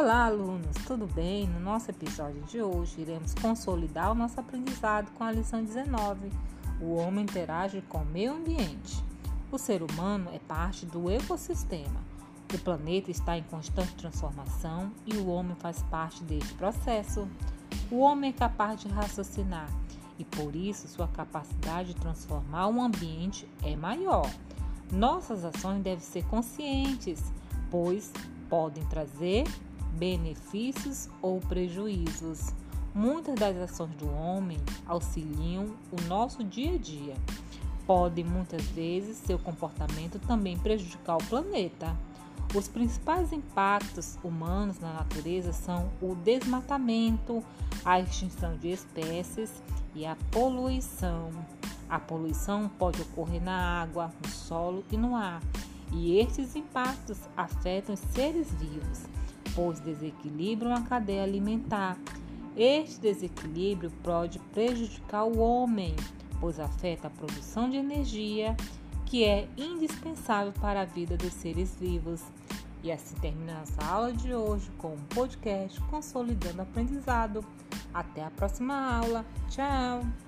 Olá, alunos, tudo bem? No nosso episódio de hoje, iremos consolidar o nosso aprendizado com a lição 19. O homem interage com o meio ambiente. O ser humano é parte do ecossistema. O planeta está em constante transformação e o homem faz parte deste processo. O homem é capaz de raciocinar e, por isso, sua capacidade de transformar o ambiente é maior. Nossas ações devem ser conscientes, pois podem trazer benefícios ou prejuízos. Muitas das ações do homem auxiliam o nosso dia a dia. Pode muitas vezes seu comportamento também prejudicar o planeta. Os principais impactos humanos na natureza são o desmatamento, a extinção de espécies e a poluição. A poluição pode ocorrer na água, no solo e no ar, e estes impactos afetam os seres vivos pois desequilibram a cadeia alimentar. Este desequilíbrio pode prejudicar o homem, pois afeta a produção de energia, que é indispensável para a vida dos seres vivos. E assim terminamos a aula de hoje com um podcast Consolidando o Aprendizado. Até a próxima aula. Tchau!